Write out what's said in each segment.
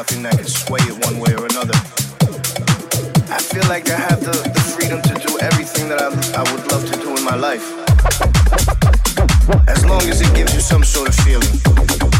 nothing that can sway it one way or another. I feel like I have the, the freedom to do everything that I, I would love to do in my life. As long as it gives you some sort of feeling.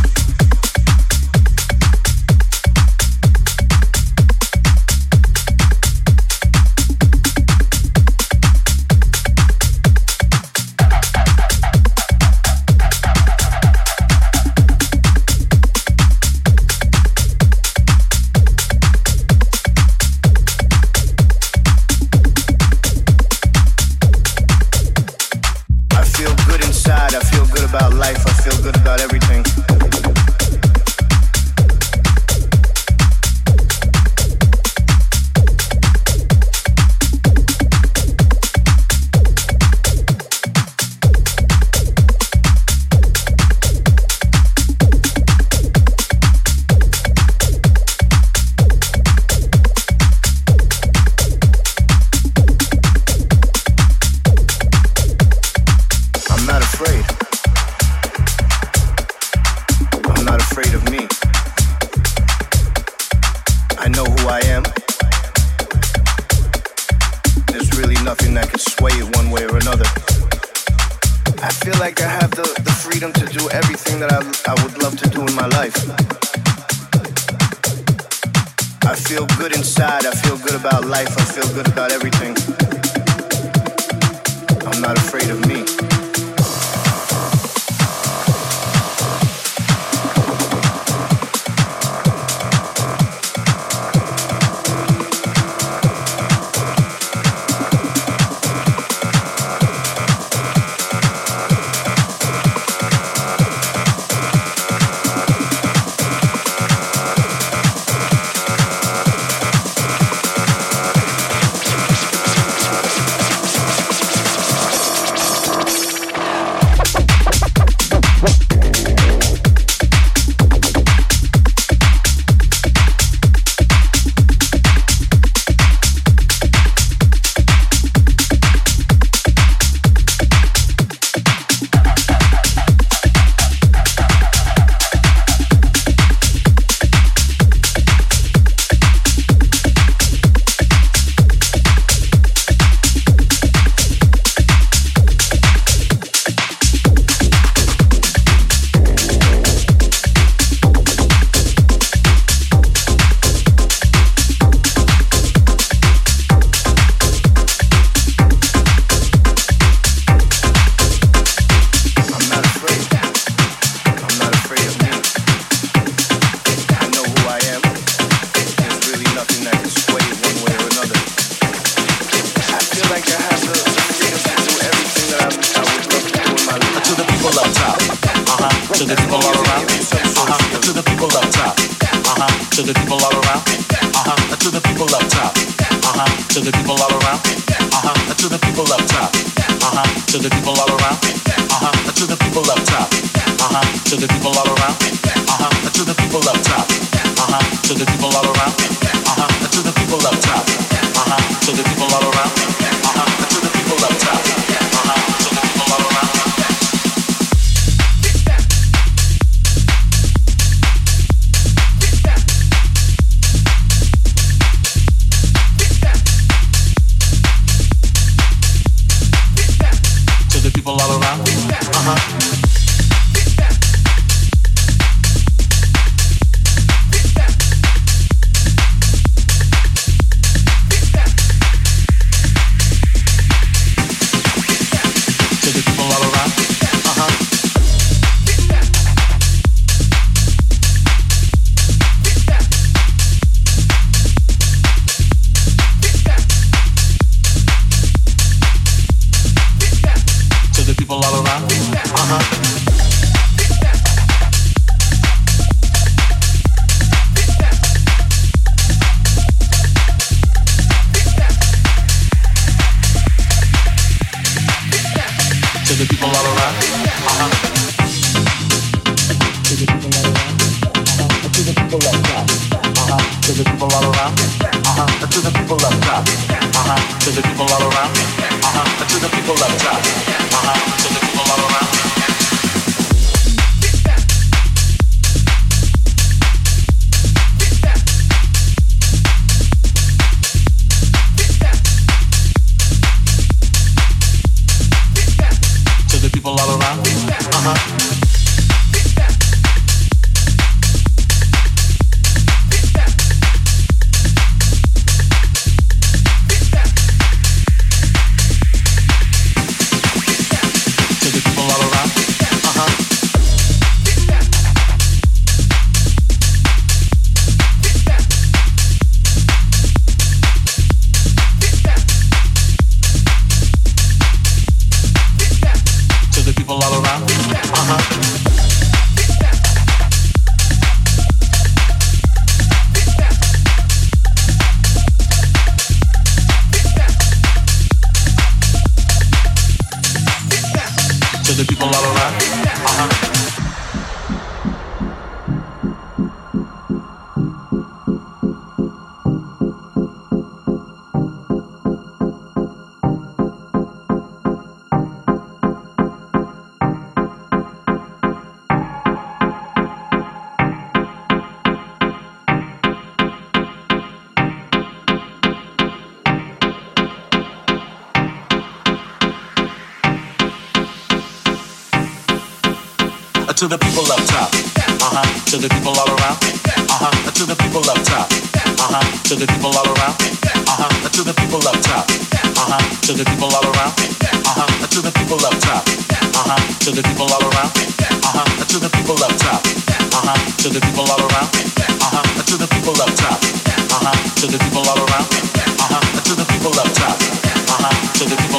To the people all around. Uh huh. To the people up top. Uh huh. To the people all around. Uh huh. To the people up top. Uh huh. To the people all around. Uh huh. To the people up top. Uh huh. To the people all around. Uh huh. To the people up top. Uh huh. To the people all around. Uh huh. To the people up top. Uh huh. To the people all around. Uh huh. To the people up top. Uh huh. To the